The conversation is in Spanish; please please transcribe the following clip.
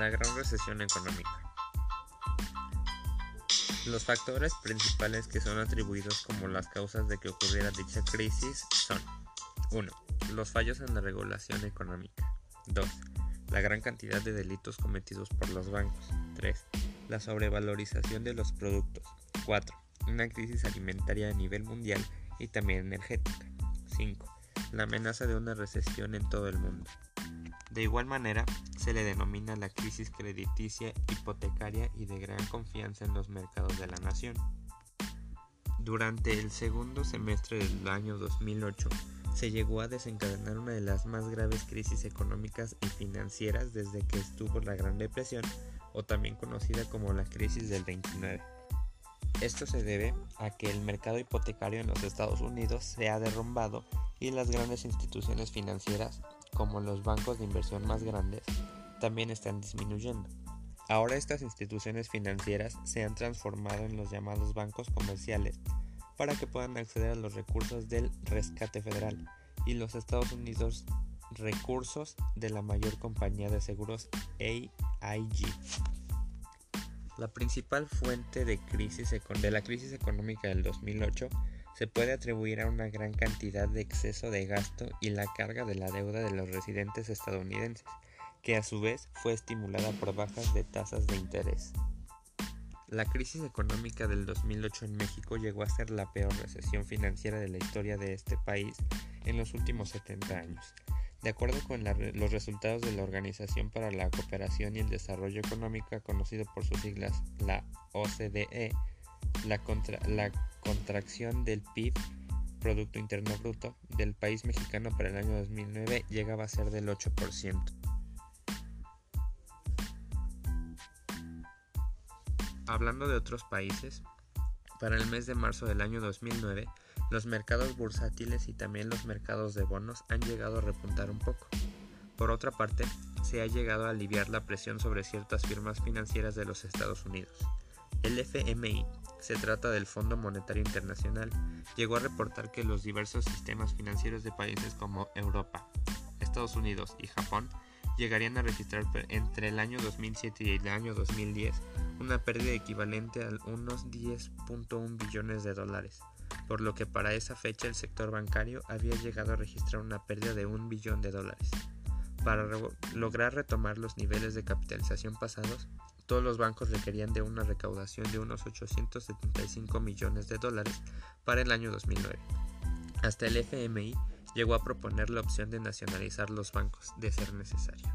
La gran recesión económica. Los factores principales que son atribuidos como las causas de que ocurriera dicha crisis son 1. Los fallos en la regulación económica. 2. La gran cantidad de delitos cometidos por los bancos. 3. La sobrevalorización de los productos. 4. Una crisis alimentaria a nivel mundial y también energética. 5. La amenaza de una recesión en todo el mundo. De igual manera, se le denomina la crisis crediticia hipotecaria y de gran confianza en los mercados de la nación. Durante el segundo semestre del año 2008, se llegó a desencadenar una de las más graves crisis económicas y financieras desde que estuvo la Gran Depresión, o también conocida como la crisis del 29. Esto se debe a que el mercado hipotecario en los Estados Unidos se ha derrumbado y las grandes instituciones financieras, como los bancos de inversión más grandes, también están disminuyendo. Ahora estas instituciones financieras se han transformado en los llamados bancos comerciales para que puedan acceder a los recursos del rescate federal y los Estados Unidos recursos de la mayor compañía de seguros AIG. La principal fuente de, crisis de la crisis económica del 2008 se puede atribuir a una gran cantidad de exceso de gasto y la carga de la deuda de los residentes estadounidenses, que a su vez fue estimulada por bajas de tasas de interés. La crisis económica del 2008 en México llegó a ser la peor recesión financiera de la historia de este país en los últimos 70 años. De acuerdo con los resultados de la Organización para la Cooperación y el Desarrollo Económico, conocido por sus siglas la OCDE, la, la contracción del PIB, Producto Interno Bruto, del país mexicano para el año 2009 llegaba a ser del 8%. Hablando de otros países, para el mes de marzo del año 2009, los mercados bursátiles y también los mercados de bonos han llegado a repuntar un poco. Por otra parte, se ha llegado a aliviar la presión sobre ciertas firmas financieras de los Estados Unidos. El FMI, se trata del Fondo Monetario Internacional, llegó a reportar que los diversos sistemas financieros de países como Europa, Estados Unidos y Japón llegarían a registrar entre el año 2007 y el año 2010 una pérdida equivalente a unos 10.1 billones de dólares, por lo que para esa fecha el sector bancario había llegado a registrar una pérdida de un billón de dólares. Para lograr retomar los niveles de capitalización pasados, todos los bancos requerían de una recaudación de unos 875 millones de dólares para el año 2009. Hasta el FMI llegó a proponer la opción de nacionalizar los bancos, de ser necesario.